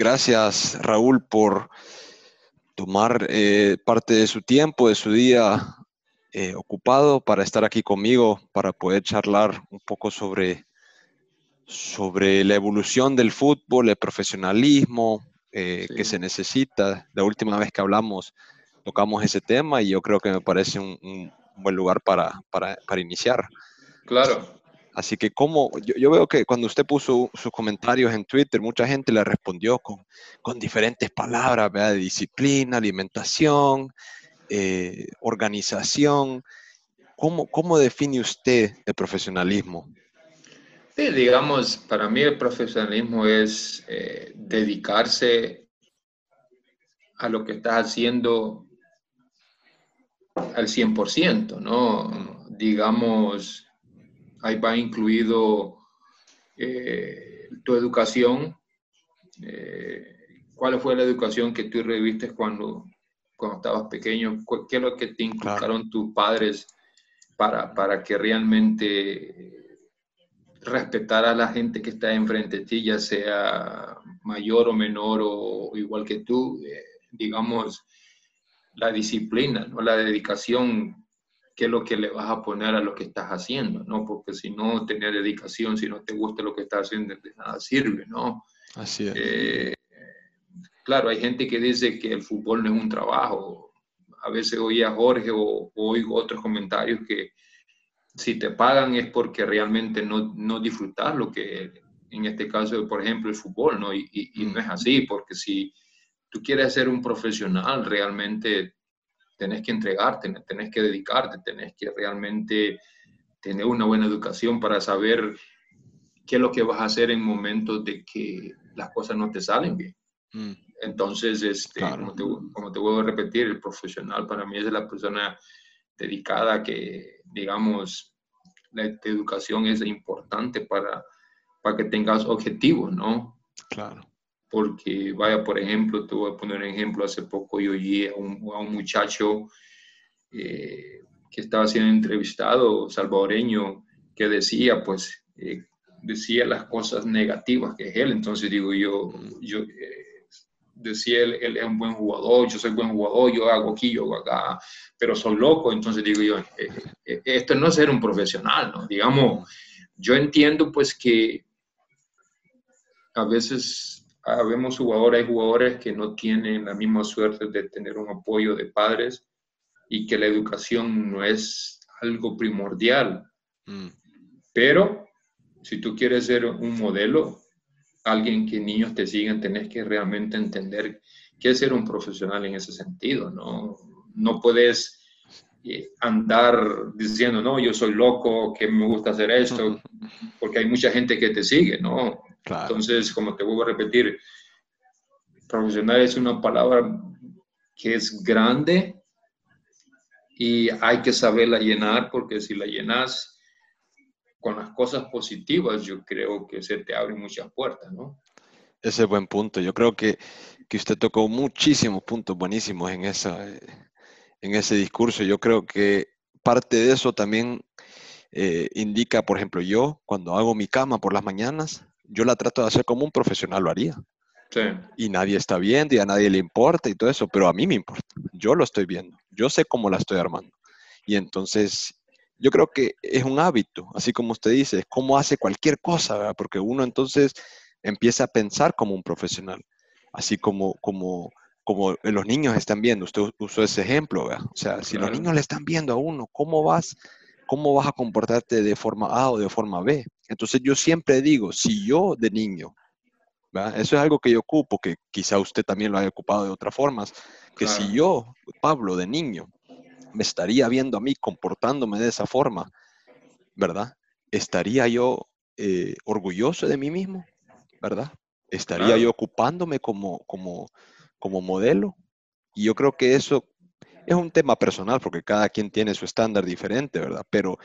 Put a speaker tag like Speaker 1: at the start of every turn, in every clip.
Speaker 1: gracias Raúl por tomar eh, parte de su tiempo, de su día eh, ocupado para estar aquí conmigo, para poder charlar un poco sobre, sobre la evolución del fútbol, el profesionalismo eh, que se necesita. La última vez que hablamos tocamos ese tema y yo creo que me parece un, buen lugar para, para, para iniciar.
Speaker 2: Claro,
Speaker 1: Así que como yo, veo que cuando usted puso sus comentarios en Twitter, mucha gente le respondió con, con diferentes palabras, ¿verdad? Disciplina, alimentación, eh, organización. ¿Cómo, ¿Cómo define usted el profesionalismo?
Speaker 2: Sí, digamos, para mí el profesionalismo es eh, dedicarse a lo que estás haciendo al 100%, ¿no? Digamos, ahí va incluido eh, tu educación, eh, cuál fue la educación que tú reviste cuando, cuando estabas pequeño, qué es lo que te inculcaron tus padres para, para que realmente respetar a la gente que está enfrente de ti, ya sea mayor o menor o igual que tú, eh, digamos, la disciplina, ¿no? la dedicación qué es lo que le vas a poner a lo que estás haciendo, ¿no? Porque si no tenés dedicación, si no te gusta lo que estás haciendo, de nada sirve, ¿no?
Speaker 1: Así es.
Speaker 2: Eh, claro, hay gente que dice que el fútbol no es un trabajo. A veces oí a Jorge o, oigo otros comentarios que si te pagan es porque realmente no, no disfrutas lo que, en este caso, por ejemplo, el fútbol, ¿no? Y, y no es mm. así, porque si tú quieres ser un profesional, realmente tenés que entregarte, tenés que dedicarte, tenés que realmente tener una buena educación para saber qué es lo que vas a hacer en momentos de que las cosas no te salen bien. Mm. Entonces, este, como, te, como, te, vuelvo a repetir, el profesional para mí es la persona dedicada que, digamos, la educación es importante para, para que tengas objetivos, ¿no?
Speaker 1: Claro
Speaker 2: porque vaya, por ejemplo, te voy a poner un ejemplo, hace poco yo oí a un, a un muchacho eh, que estaba siendo entrevistado, salvadoreño, que decía, pues, eh, decía las cosas negativas que es él, entonces digo yo, yo eh, decía él, él, es un buen jugador, yo soy buen jugador, yo hago aquí, yo hago acá, pero soy loco, entonces digo yo, esto no es ser un profesional, ¿no? Digamos, yo entiendo pues que a veces Habemos jugadores, hay jugadores que no tienen la misma suerte de tener un apoyo de padres y que la educación no es algo primordial. Mm. Pero si tú quieres ser un modelo, alguien que niños te sigan, tenés que realmente entender qué es ser un profesional en ese sentido, ¿no? No puedes eh, andar diciendo, no, yo soy loco, que me gusta hacer esto, porque hay mucha gente que te sigue, ¿no? Entonces, como te vuelvo a repetir, profesional es una palabra que es grande y hay que saberla llenar porque si la llenas con las cosas positivas, yo creo que se te abren muchas puertas, ¿no?
Speaker 1: Ese es buen punto. Yo creo que, que usted tocó muchísimos puntos buenísimos en, esa, en ese discurso. Yo creo que parte de eso también eh, indica, por ejemplo, yo cuando hago mi cama por las mañanas, yo la trato de hacer como un profesional lo haría.
Speaker 2: Sí.
Speaker 1: Y nadie está viendo y a nadie le importa y todo eso, pero a mí me importa. Yo lo estoy viendo. Yo sé cómo la estoy armando. Y entonces, yo creo que es un hábito, así como usted dice, es como hace cualquier cosa, ¿verdad? Porque uno entonces empieza a pensar como un profesional, así como, como, como los niños están viendo. Usted usó ese ejemplo, ¿verdad? O sea, si los niños le están viendo a uno, ¿cómo vas? ¿Cómo vas a comportarte de forma A o de forma B? Entonces yo siempre digo, si yo de niño, eso es algo que yo ocupo, que quizá usted también lo haya ocupado de otras formas, que si yo, Pablo, de niño, me estaría viendo a mí comportándome de esa forma, ¿verdad? ¿Estaría yo eh, orgulloso de mí mismo? ¿Verdad? ¿Estaría yo ocupándome como, como, como modelo? Y yo creo que eso es un tema personal porque cada quien tiene su estándar diferente, ¿verdad? Pero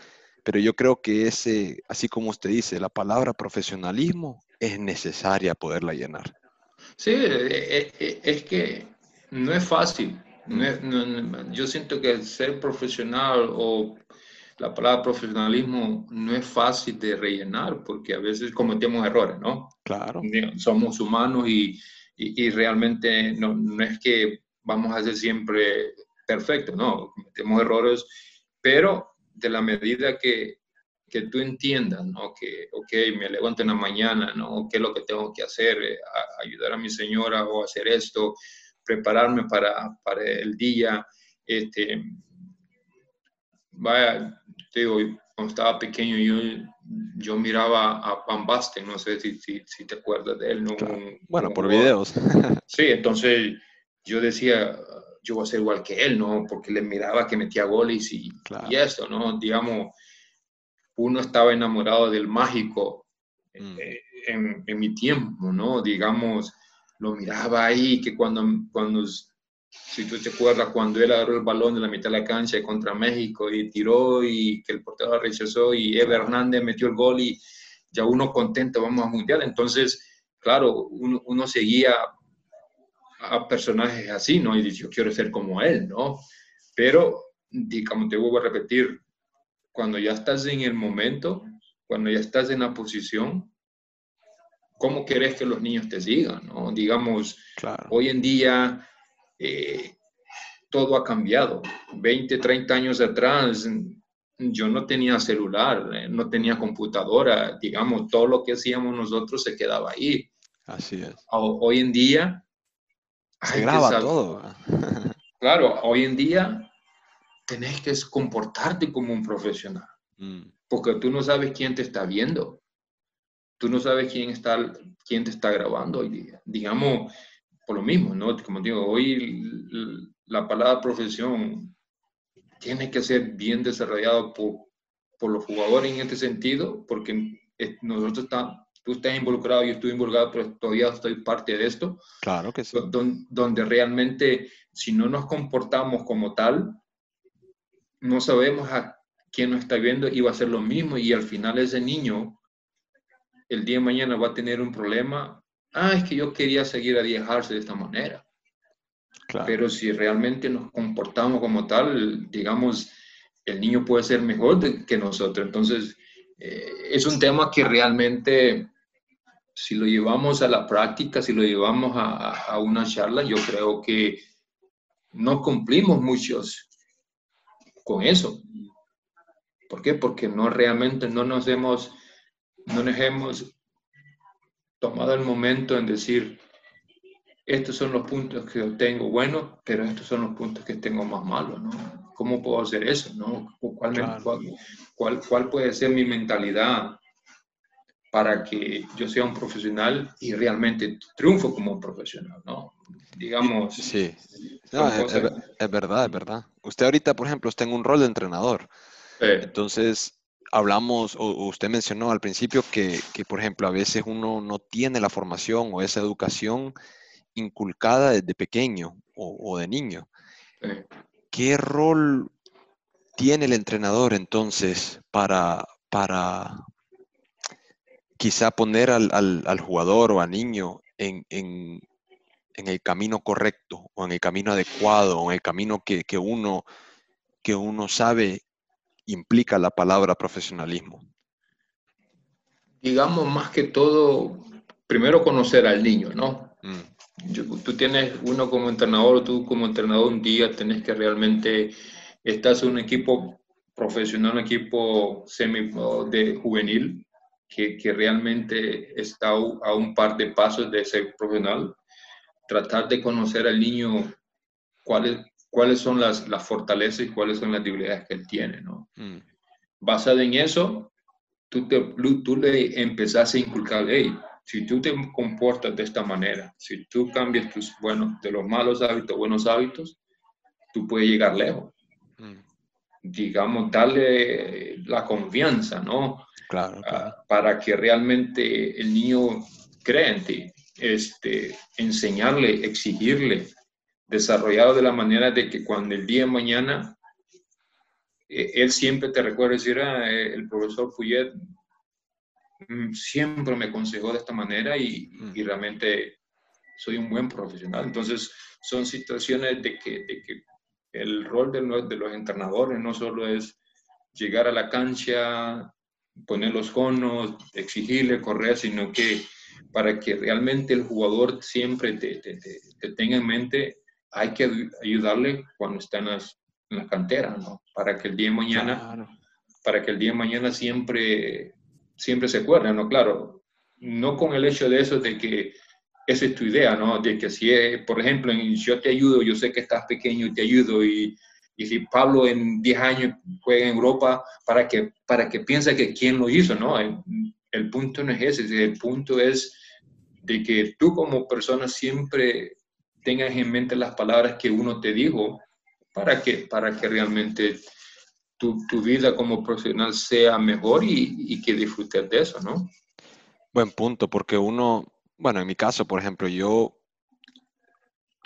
Speaker 1: pero yo creo que ese, así como usted dice, la palabra profesionalismo es necesaria poderla llenar.
Speaker 2: Sí, e, e, es que no es fácil. yo siento que ser profesional o la palabra profesionalismo no es fácil de rellenar porque a veces cometemos errores, ¿no?
Speaker 1: Claro.
Speaker 2: Somos humanos y, y, realmente no, no, es que vamos a ser siempre perfectos, no, cometemos errores, pero de la medida que, que tú entiendas, ¿no? Que, ok, me levanto en la mañana, ¿no? ¿Qué es lo que tengo que hacer? Eh, ayudar a mi señora o hacer esto, prepararme para, para el día, este, vaya, te digo, cuando estaba pequeño yo, yo miraba a Van Basten, no sé si, si, te acuerdas de él. ¿no?
Speaker 1: bueno, por videos.
Speaker 2: sí, entonces yo decía, yo voy a ser igual que él, ¿no? Porque le miraba que metía goles y, y eso, ¿no? Digamos, uno estaba enamorado del mágico mm. eh, en, en, mi tiempo, ¿no? Digamos, lo miraba ahí, que cuando, cuando si tú te acuerdas, cuando él agarró el balón de la mitad de la cancha contra México y tiró y que el portero rechazó y Eva Hernández metió el gol y ya uno contento, vamos a mundial. Entonces, claro, uno, uno seguía a personajes así, ¿no? Y dice, yo quiero ser como él, ¿no? Pero, como te vuelvo a repetir, cuando ya estás en el momento, cuando ya estás en la posición, ¿cómo querés que los niños te sigan, ¿no? Digamos, hoy en día eh, todo ha cambiado. 20, 30 años atrás yo no tenía celular, eh, no tenía computadora, digamos, todo lo que hacíamos nosotros se quedaba ahí.
Speaker 1: Así es.
Speaker 2: Hoy en día...
Speaker 1: Se graba todo.
Speaker 2: claro, hoy en día tenés que comportarte como un profesional, mm. porque tú no sabes quién te está viendo, tú no sabes quién, está, quién te está grabando hoy día. Digamos, por lo mismo, ¿no? Como digo, hoy la palabra profesión tiene que ser bien desarrollado por, por los jugadores en este sentido, porque nosotros estamos, tú estás involucrado, yo estoy involucrado, pero todavía estoy parte de esto.
Speaker 1: Claro que sí.
Speaker 2: Donde, donde realmente, si no nos comportamos como tal, no sabemos a quién nos está viendo y va a ser lo mismo y al final ese niño el día de mañana va a tener un problema ah, es que yo quería seguir a viajarse de esta manera. Pero si realmente nos comportamos como tal, digamos, el niño puede ser mejor que nosotros. Entonces, eh, es un tema que realmente, si lo llevamos a la práctica, si lo llevamos a, una charla, yo creo que no cumplimos muchos con eso. ¿Por qué? Porque no realmente no nos hemos, no nos hemos tomado el momento en decir, estos son los puntos que tengo buenos, pero estos son los puntos que tengo más malos, ¿no? ¿Cómo puedo hacer eso, no? ¿Cuál, cuál, cuál, puede ser mi mentalidad para que yo sea un profesional y realmente triunfo como un profesional, ¿no? Digamos.
Speaker 1: Sí, es, verdad, es verdad. Usted ahorita, por ejemplo, está en un rol de entrenador. Entonces, hablamos, o usted mencionó al principio que, por ejemplo, a veces uno no tiene la formación o esa educación inculcada desde pequeño o, de niño. ¿Qué rol tiene el entrenador entonces para, para quizá poner al, jugador o al niño en, en, el camino correcto o en el camino adecuado o en el camino que, que, uno, que uno sabe implica la palabra profesionalismo?
Speaker 2: Digamos más que todo, primero conocer al niño, ¿no? Mm. tú tienes uno como entrenador, tú como entrenador un día tenés que realmente, estás en un equipo profesional, un equipo semi de juvenil, que, que, realmente está a un par de pasos de ser profesional, tratar de conocer al niño cuál es, cuáles son las, las, fortalezas y cuáles son las debilidades que él tiene, ¿no? Mm. Basado en eso, tú, te, tú le empezás a inculcar, hey, si tú te comportas de esta manera, si tú cambias tus, bueno, de los malos hábitos, buenos hábitos, tú puedes llegar lejos. Mm. Digamos, darle la confianza, ¿no?
Speaker 1: Claro,
Speaker 2: ah, para que realmente el niño crea en ti. Este, enseñarle, exigirle, desarrollado de la manera de que cuando el día de mañana eh, él siempre te recuerda decir, ah, eh, el profesor Fuyet mm, siempre me aconsejó de esta manera y, y, mm. realmente soy un buen profesional. Entonces, son situaciones de que, de que el rol de los, de los entrenadores no solo es llegar a la cancha, poner los conos, exigirle correr, sino que para que realmente el jugador siempre te, tenga en mente, hay que ayudarle cuando está en, las, la cantera, ¿no? Para que el día de mañana, para que el día de mañana siempre, siempre se acuerde, ¿no? Claro, no con el hecho de eso de que esa es tu idea, ¿no? De que si, por ejemplo, yo te ayudo, yo sé que estás pequeño y te ayudo y, y si Pablo en 10 años juega en Europa, para que, para que piense que quién lo hizo, ¿no? El, el punto no es ese, el punto es de que tú como persona siempre tengas en mente las palabras que uno te dijo para que, para que realmente tu, tu vida como profesional sea mejor y, y que disfrutes de eso, ¿no?
Speaker 1: Buen punto, porque uno, bueno, en mi caso, por ejemplo, yo,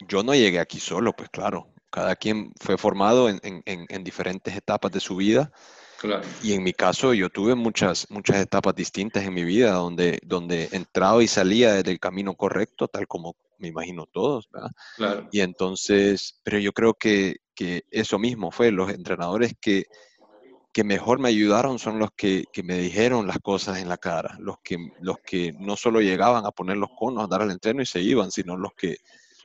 Speaker 1: yo no llegué aquí solo, pues claro, cada quien fue formado en, en, en diferentes etapas de su vida. Claro. Y en mi caso, yo tuve muchas, muchas etapas distintas en mi vida, donde, donde entraba y salía del camino correcto, tal como me imagino todos, ¿verdad? Claro. Y entonces, pero yo creo que, que eso mismo fue, los entrenadores que, que mejor me ayudaron son los que, que, me dijeron las cosas en la cara, los que, los que no solo llegaban a poner los conos, a dar el entreno y se iban, sino los que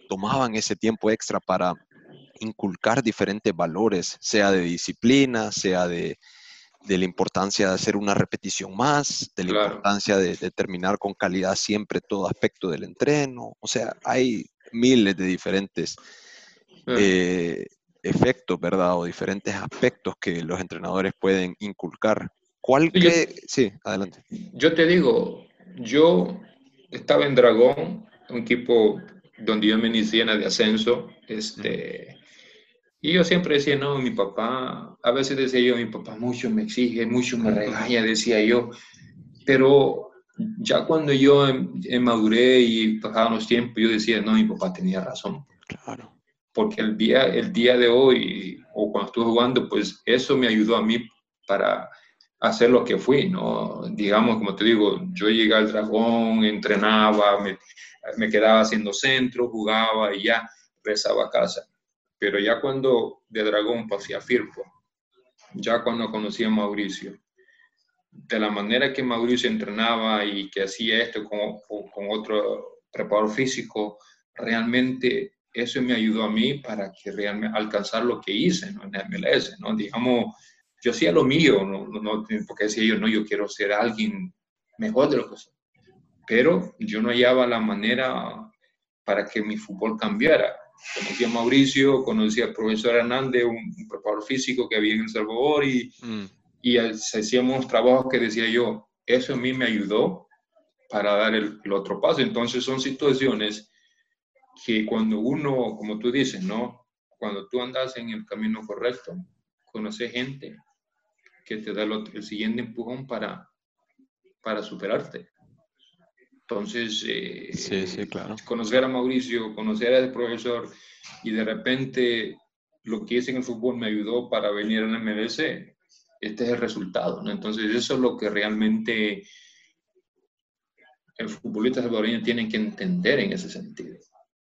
Speaker 1: tomaban ese tiempo extra para inculcar diferentes valores, sea de disciplina, sea de, de la importancia de hacer una repetición más, de la importancia de, terminar con calidad siempre todo aspecto del entreno. O sea, hay miles de diferentes eh, efectos, ¿verdad? O diferentes aspectos que los entrenadores pueden inculcar. ¿Cuál cree? sí, adelante.
Speaker 2: Yo te digo, yo estaba en Dragón, un equipo donde yo me inicié en de ascenso, este, y yo siempre decía, no, mi papá, a veces decía yo, mi papá mucho me exige, mucho me regaña, decía yo, pero ya cuando yo maduré y pasaban los tiempos, yo decía, no, mi papá tenía razón. Claro. Porque el día, el día de hoy, o cuando estuve jugando, pues eso me ayudó a mí para hacer lo que fui, ¿no? Digamos, como te digo, yo llegué al dragón, entrenaba, me, me quedaba haciendo centro, jugaba y ya regresaba a casa pero ya cuando de Dragón pasé a Firpo, ya cuando conocí a Mauricio, de la manera que Mauricio entrenaba y que hacía esto con, otro preparador físico, realmente eso me ayudó a mí para que realmente alcanzar lo que hice ¿no? en MLS, ¿no? Digamos, yo hacía lo mío, no, porque decía yo, no, yo quiero ser alguien mejor de lo que soy. Pero yo no hallaba la manera para que mi fútbol cambiara. Conocí a Mauricio, conocí al profesor Hernández, un, preparador físico que había en El Salvador y, mm. y hacíamos trabajos que decía yo, eso a mí me ayudó para dar el, otro paso. Entonces son situaciones que cuando uno, como tú dices, ¿no? Cuando tú andas en el camino correcto, conoces gente que te da el, el siguiente empujón para, para superarte. Entonces, eh, conocer a Mauricio, conocer al profesor y de repente lo que hice en el fútbol me ayudó para venir a la MLS, este es el resultado. ¿no? Entonces, eso es lo que realmente el futbolista salvadoreño tiene que entender en ese sentido.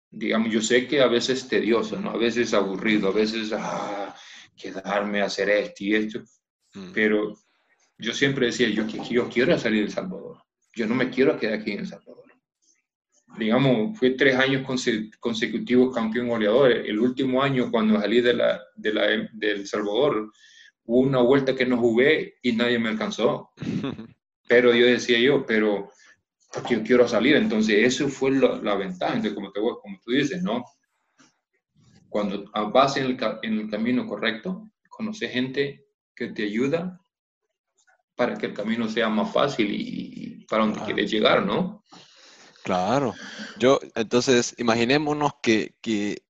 Speaker 2: Digamos, yo sé que a veces es tedioso, ¿no? a veces aburrido, a veces ah, quedarme a hacer esto y esto, mm. pero yo siempre decía, yo, yo quiero salir de El Salvador yo no me quiero quedar aquí en El Salvador. Digamos, fue tres años consecutivos campeón goleador. El último año, cuando salí de la, de la, del Salvador, hubo una vuelta que no jugué y nadie me alcanzó. Pero yo decía yo, pero yo quiero salir. Entonces, eso fue la, ventaja. Entonces, como, te, como tú dices, ¿no? Cuando vas en el, en el camino correcto, conoces gente que te ayuda para que el camino sea más fácil y, para donde quieres llegar, ¿no?
Speaker 1: Claro. Yo, entonces, imaginémonos que, que,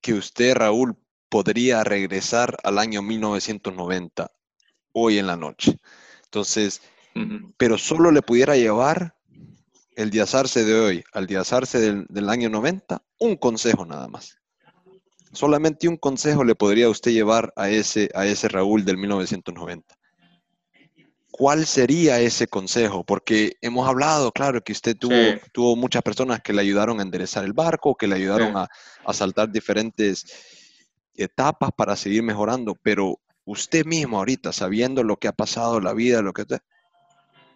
Speaker 1: que usted, Raúl, podría regresar al año 1990, hoy en la noche. Entonces, pero solo le pudiera llevar el diazarse de hoy al diazarse del, del, año 90, un consejo nada más. Solamente un consejo le podría usted llevar a ese, a ese Raúl del 1990. ¿Cuál sería ese consejo? Porque hemos hablado, claro, que usted tuvo, tuvo muchas personas que le ayudaron a enderezar el barco, que le ayudaron a, a, saltar diferentes etapas para seguir mejorando, pero usted mismo ahorita, sabiendo lo que ha pasado, la vida, lo que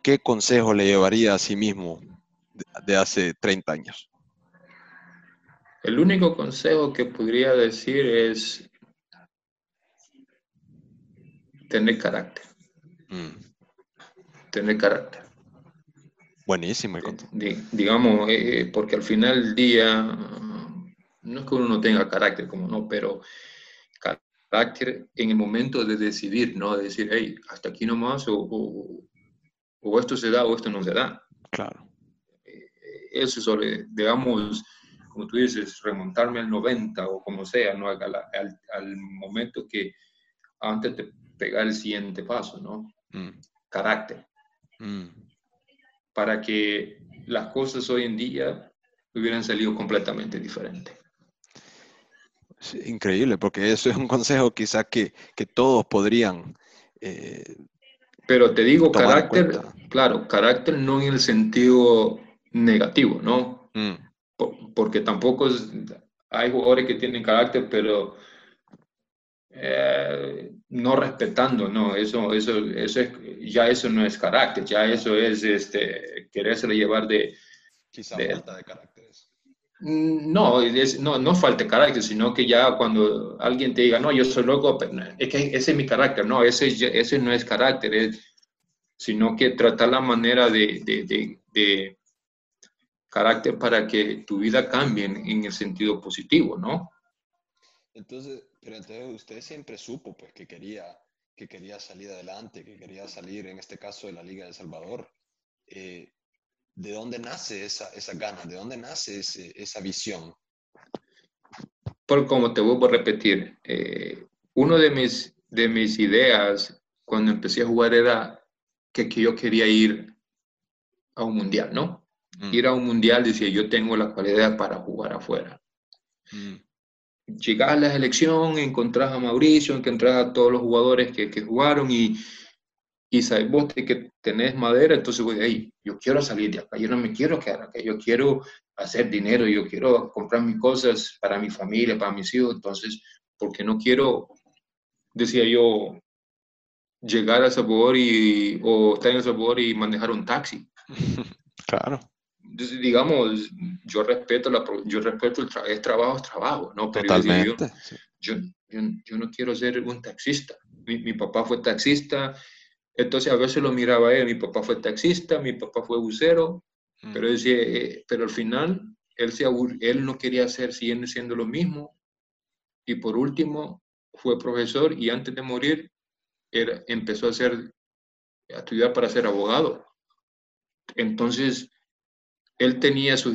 Speaker 1: ¿qué consejo le llevaría a sí mismo de hace 30 años.
Speaker 2: El único consejo que podría decir es tener carácter. Mm. Tener carácter.
Speaker 1: Buenísimo.
Speaker 2: digamos, eh, eh, porque al final del día, no es que uno no tenga carácter, como no, pero carácter en el momento de decidir, ¿no? De decir, hey, hasta aquí nomás, o, o, esto se da o esto no se da.
Speaker 1: Claro.
Speaker 2: Eh, eso es, digamos, como tú dices, remontarme al 90 o como sea, ¿no? Al, al, momento que antes de pegar el siguiente paso, ¿no? Mm. Carácter. Mm. Para que las cosas hoy en día hubieran salido completamente diferentes
Speaker 1: increíble, porque eso es un consejo quizá que, que todos podrían. Eh,
Speaker 2: Pero te digo, carácter, claro, carácter no en el sentido negativo, ¿no? Mm. porque tampoco hay jugadores que tienen carácter, pero eh, no respetando, no, eso, eso, eso es, ya eso no es carácter, ya eso es este, quererse llevar de...
Speaker 1: Quizá falta de carácter.
Speaker 2: Mm, no, no, no falta carácter, sino que ya cuando alguien te diga, no, yo soy loco, es que ese es mi carácter, no, ese, ese no es carácter, sino que tratar la manera de, de, de, carácter para que tu vida cambie en, el sentido positivo, ¿no?
Speaker 1: Entonces, pero entonces usted siempre supo pues que quería, que quería salir adelante, que quería salir, en este caso, de la Liga de El Salvador. Eh, ¿De dónde nace esa, esa gana? ¿De dónde nace esa visión?
Speaker 2: Por como te vuelvo a repetir, eh, uno de mis, de mis ideas cuando empecé a jugar era que, que yo quería ir a un mundial, ¿no? Mm. Ir a un mundial, decía, yo tengo la cualidad para jugar afuera. Mm. Llegar a la selección, encontrar a Mauricio, encontrar a todos los jugadores que, que jugaron y, y sabes vos que tenés madera, entonces voy, ahí yo quiero salir de acá, yo no me quiero quedar acá, yo quiero hacer dinero, yo quiero comprar mis cosas para mi familia, para mis hijos, entonces, porque no quiero, decía yo, llegar a Sabor y, o estar en Sabor y manejar un taxi.
Speaker 1: Claro.
Speaker 2: Digamos, yo respeto, la, yo respeto el trabajo, es trabajo, es trabajo, ¿no?
Speaker 1: Pero Totalmente.
Speaker 2: Yo, yo, yo, no quiero ser un taxista. Mi, mi papá fue taxista, entonces a veces lo miraba él, mi papá fue taxista, mi papá fue bucero, pero, decía, eh, pero al final él, se él no quería hacer, siguiendo siendo lo mismo. Y por último fue profesor y antes de morir era, empezó a, hacer, a estudiar para ser abogado. Entonces él tenía su,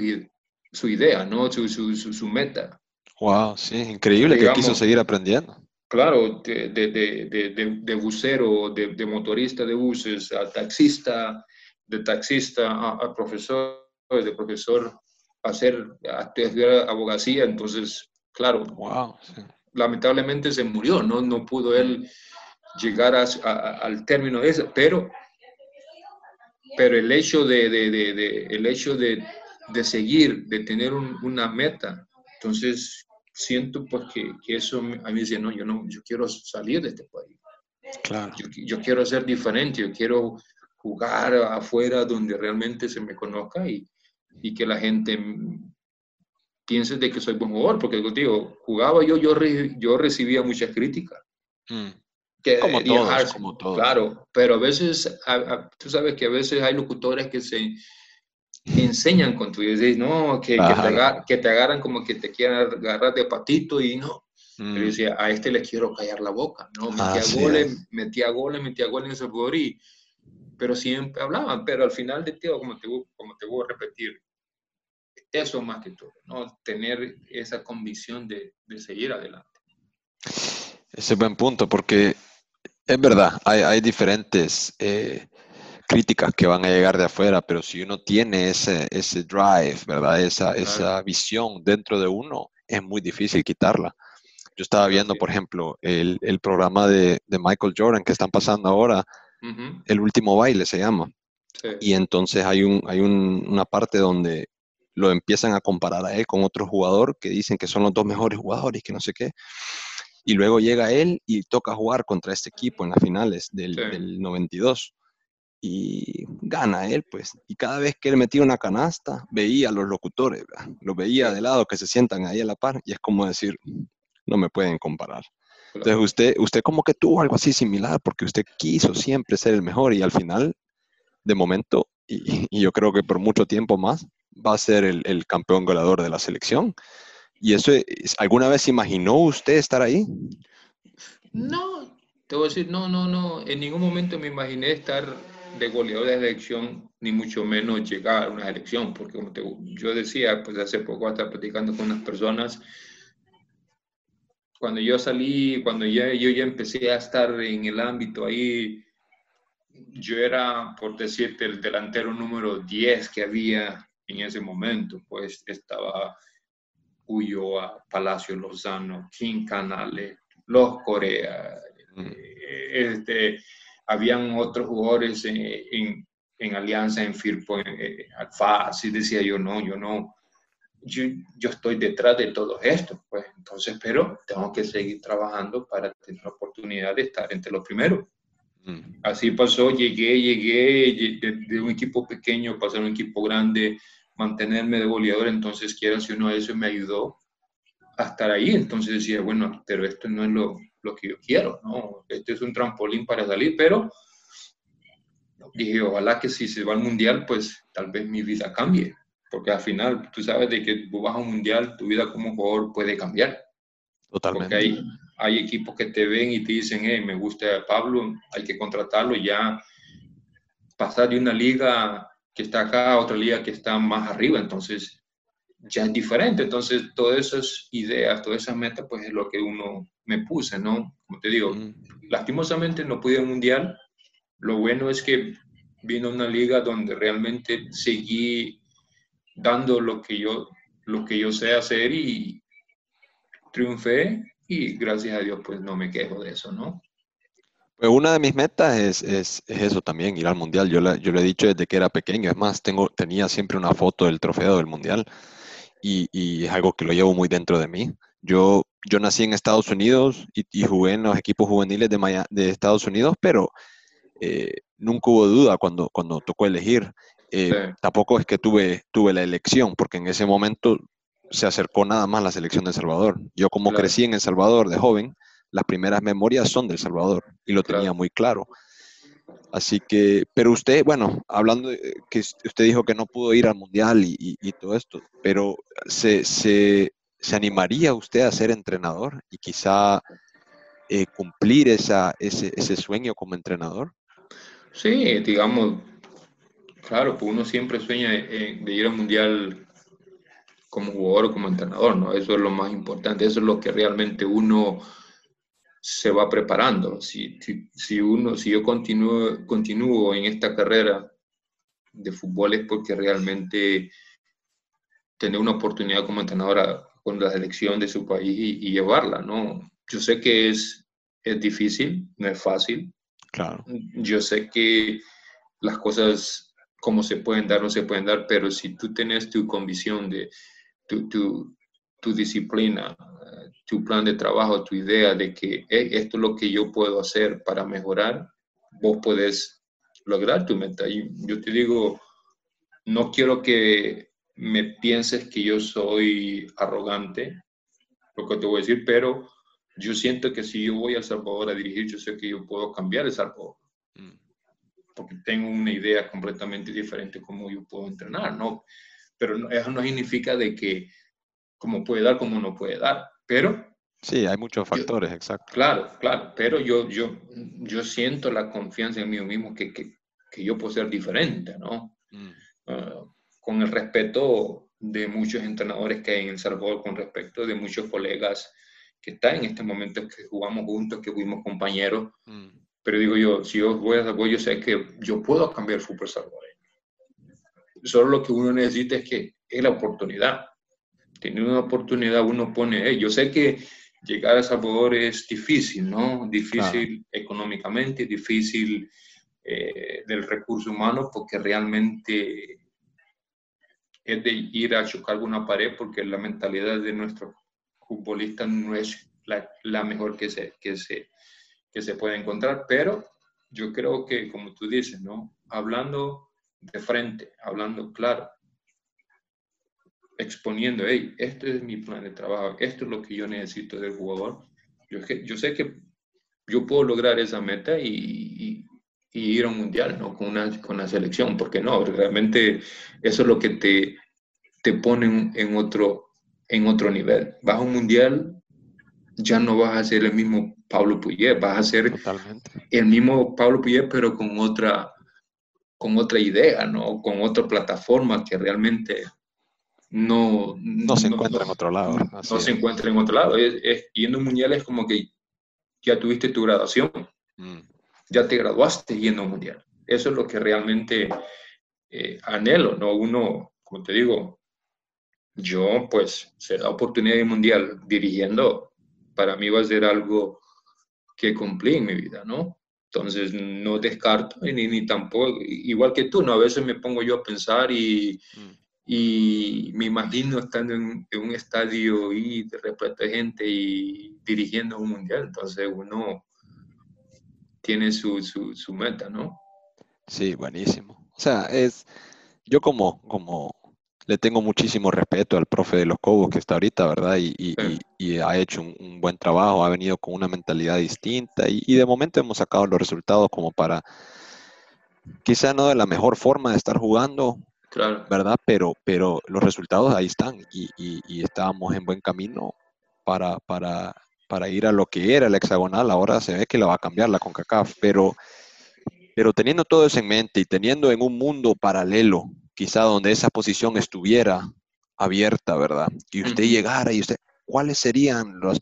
Speaker 2: su idea, ¿no? Su, su, su, meta.
Speaker 1: Wow, sí, increíble que quiso seguir aprendiendo
Speaker 2: claro, de, de, de, de bucero, de, motorista de buses, a taxista, de taxista a, profesor, de profesor a hacer, a estudiar abogacía, entonces, claro,
Speaker 1: wow,
Speaker 2: lamentablemente se murió, ¿no? No pudo él llegar a, al término de eso, pero, pero el hecho de, el hecho de, seguir, de tener una meta, entonces siento pues que, que, eso a mí dice, no, yo no, yo quiero salir de este país.
Speaker 1: Claro.
Speaker 2: Yo, quiero ser diferente, yo quiero jugar afuera donde realmente se me conozca y, y que la gente piense de que soy buen jugador, porque digo, jugaba yo, yo, yo recibía muchas críticas.
Speaker 1: Mm. Que como, todos, como todos.
Speaker 2: Claro, pero a veces, tú sabes que a veces hay locutores que se enseñan con tu dices, no, que, que, te agarran como que te quieran agarrar de patito y no. Mm. decía, a este le quiero callar la boca, ¿no? Metía goles, metía goles, metía goles en ese jugador y, pero siempre hablaban, pero al final de todo, como te, como te voy a repetir, eso más que todo, ¿no? Tener esa convicción de, de seguir adelante.
Speaker 1: Ese es buen punto, porque es verdad, hay, hay diferentes eh, críticas que van a llegar de afuera, pero si uno tiene ese, ese drive, ¿verdad? Esa, esa visión dentro de uno, es muy difícil quitarla. Yo estaba viendo, por ejemplo, el, el programa de, de, Michael Jordan que están pasando ahora, El último baile se llama. Y entonces hay, un, hay un, una parte donde lo empiezan a comparar a él con otro jugador que dicen que son los dos mejores jugadores, que no sé qué. Y luego llega él y toca jugar contra este equipo en las finales del, del 92 y gana él, pues. Y cada vez que él metía una canasta, veía a los locutores, los veía de lado que se sientan ahí a la par y es como decir, no me pueden comparar. Entonces usted, usted como que tuvo algo así similar porque usted quiso siempre ser el mejor y al final, de momento, y, yo creo que por mucho tiempo más, va a ser el, el campeón goleador de la selección. ¿Y eso, alguna vez imaginó usted estar ahí?
Speaker 2: No, te voy a decir, no, no, no, en ningún momento me imaginé estar de goleador de elección, ni mucho menos llegar a una elección, porque como te, yo decía, pues hace poco estaba platicando con unas personas, cuando yo salí, cuando ya, yo ya empecé a estar en el ámbito ahí, yo era, por decirte, el delantero número 10 que había en ese momento, pues estaba Ulloa, Palacio Lozano, King Canales, Los Corea, eh, este, habían otros jugadores en, en, Alianza, en Firpo, en, Alfa, así decía yo, no, yo no, yo, yo, estoy detrás de todo esto, pues entonces, pero tengo que seguir trabajando para tener la oportunidad de estar entre los primeros. Mm. Así pasó, llegué, llegué de, un equipo pequeño, pasar a un equipo grande, mantenerme de goleador, entonces quiera si uno de eso me ayudó a estar ahí, entonces decía, bueno, pero esto no es lo, lo que yo quiero, ¿no? Este es un trampolín para salir, pero dije, ojalá que si se va al mundial, pues tal vez mi vida cambie, porque al final tú sabes de que vas a un mundial, tu vida como jugador puede cambiar. Totalmente. Porque hay, hay equipos que te ven y te dicen, hey, me gusta Pablo, hay que contratarlo, ya pasar de una liga que está acá otra liga que está más arriba, entonces ya es diferente. Entonces, todas esas ideas, todas esas metas, pues es lo que uno me puse, ¿no? Como te digo, lastimosamente no pude mundial. Lo bueno es que vino una liga donde realmente seguí dando lo que yo, lo que yo sé hacer y triunfé y gracias a Dios pues no me quejo de eso, ¿no?
Speaker 1: Pues una de mis metas es, es, es, eso también, ir al mundial. Yo, yo lo he dicho desde que era pequeño. Es más, tengo, tenía siempre una foto del trofeo del mundial y, es algo que lo llevo muy dentro de mí. Yo, yo nací en Estados Unidos y, jugué en los equipos juveniles de, de Estados Unidos, pero eh, nunca hubo duda cuando, cuando tocó elegir. Eh, tampoco es que tuve, tuve la elección, porque en ese momento se acercó nada más la selección de El Salvador. Yo como crecí en El Salvador de joven, las primeras memorias son del Salvador y lo tenía muy claro. Así que, pero usted, bueno, hablando de que usted dijo que no pudo ir al mundial y, todo esto, pero ¿se, se, se, animaría usted a ser entrenador y quizá eh, cumplir esa, ese, ese, sueño como entrenador?
Speaker 2: Sí, digamos, claro, pues uno siempre sueña de, de ir al mundial como jugador o como entrenador, ¿no? Eso es lo más importante, eso es lo que realmente uno se va preparando. Si, si, uno, si yo continúo, continúo en esta carrera de fútbol es porque realmente tener una oportunidad como entrenadora con la selección de su país y, llevarla, ¿no? Yo sé que es, es difícil, no es fácil. Claro. Yo sé que las cosas como se pueden dar, no se pueden dar, pero si tú tienes tu convicción de tu, tu, tu disciplina, tu plan de trabajo, tu idea de que esto es lo que yo puedo hacer para mejorar, vos puedes lograr tu meta. Y yo te digo, no quiero que me pienses que yo soy arrogante, lo que te voy a decir, pero yo siento que si yo voy a El Salvador a dirigir, yo sé que yo puedo cambiar El Salvador. Mm. Porque tengo una idea completamente diferente cómo yo puedo entrenar, ¿no? Pero eso no significa de que como puede dar, como no puede dar. Pero...
Speaker 1: Sí, hay muchos factores, exacto.
Speaker 2: Claro, claro, pero yo, yo, yo siento la confianza en mí mismo que, que, que yo puedo ser diferente, ¿no? Mm. Ah, con el respeto de muchos entrenadores que hay en El Salvador, con respecto de muchos colegas que están en este momento, que jugamos juntos, que fuimos compañeros. Mm. Pero digo yo, si yo voy a Salvador, yo sé que yo puedo cambiar el fútbol salvadoreño. Solo lo que uno necesita es que es la oportunidad tiene una oportunidad, uno pone, yo sé que llegar a Salvador es difícil, ¿no? Difícil económicamente, difícil eh, del recurso humano, porque realmente es de ir a chocar una pared, porque la mentalidad de nuestros futbolistas no es la, la, mejor que se, que, se, que se puede encontrar, pero yo creo que, como tú dices, ¿no? Hablando de frente, hablando claro, exponiendo, hey, este es mi plan de trabajo, esto es lo que yo necesito del jugador. Yo, yo sé que yo puedo lograr esa meta y, ir a un mundial, ¿no? Con una, con la selección, porque no, realmente eso es lo que te, te pone en otro, en otro nivel. Vas a un mundial, ya no vas a ser el mismo Pablo Puyet, vas a ser el mismo Pablo Puyet, pero con otra, con otra idea, ¿no? Con otra plataforma que realmente no...
Speaker 1: No se encuentra en otro lado.
Speaker 2: No, se encuentra en otro lado. Es, yendo a un mundial es como que ya tuviste tu graduación, mm. ya te graduaste yendo a un mundial. Eso es lo que realmente eh, anhelo, ¿no? Uno, como te digo, yo pues será oportunidad de mundial dirigiendo, para mí va a ser algo que cumplí en mi vida, ¿no? Entonces no descarto ni, ni tampoco, igual que tú, ¿no? A veces me pongo yo a pensar y, mm. Y me imagino estando en, un estadio y de repente gente y dirigiendo un mundial, entonces uno tiene su, su, su meta, ¿no?
Speaker 1: Sí, buenísimo. O sea, es, yo como, como le tengo muchísimo respeto al profe de los Cobos que está ahorita, ¿verdad? Y, ha hecho un, buen trabajo, ha venido con una mentalidad distinta y, de momento hemos sacado los resultados como para, quizá no de la mejor forma de estar jugando, ¿verdad? Pero, pero los resultados ahí están y, estábamos en buen camino para, para, para ir a lo que era el hexagonal. Ahora se ve que la va a cambiar la CONCACAF, pero, pero teniendo todo eso en mente y teniendo en un mundo paralelo quizá donde esa posición estuviera abierta, ¿verdad? Y usted llegara y usted, ¿cuáles serían los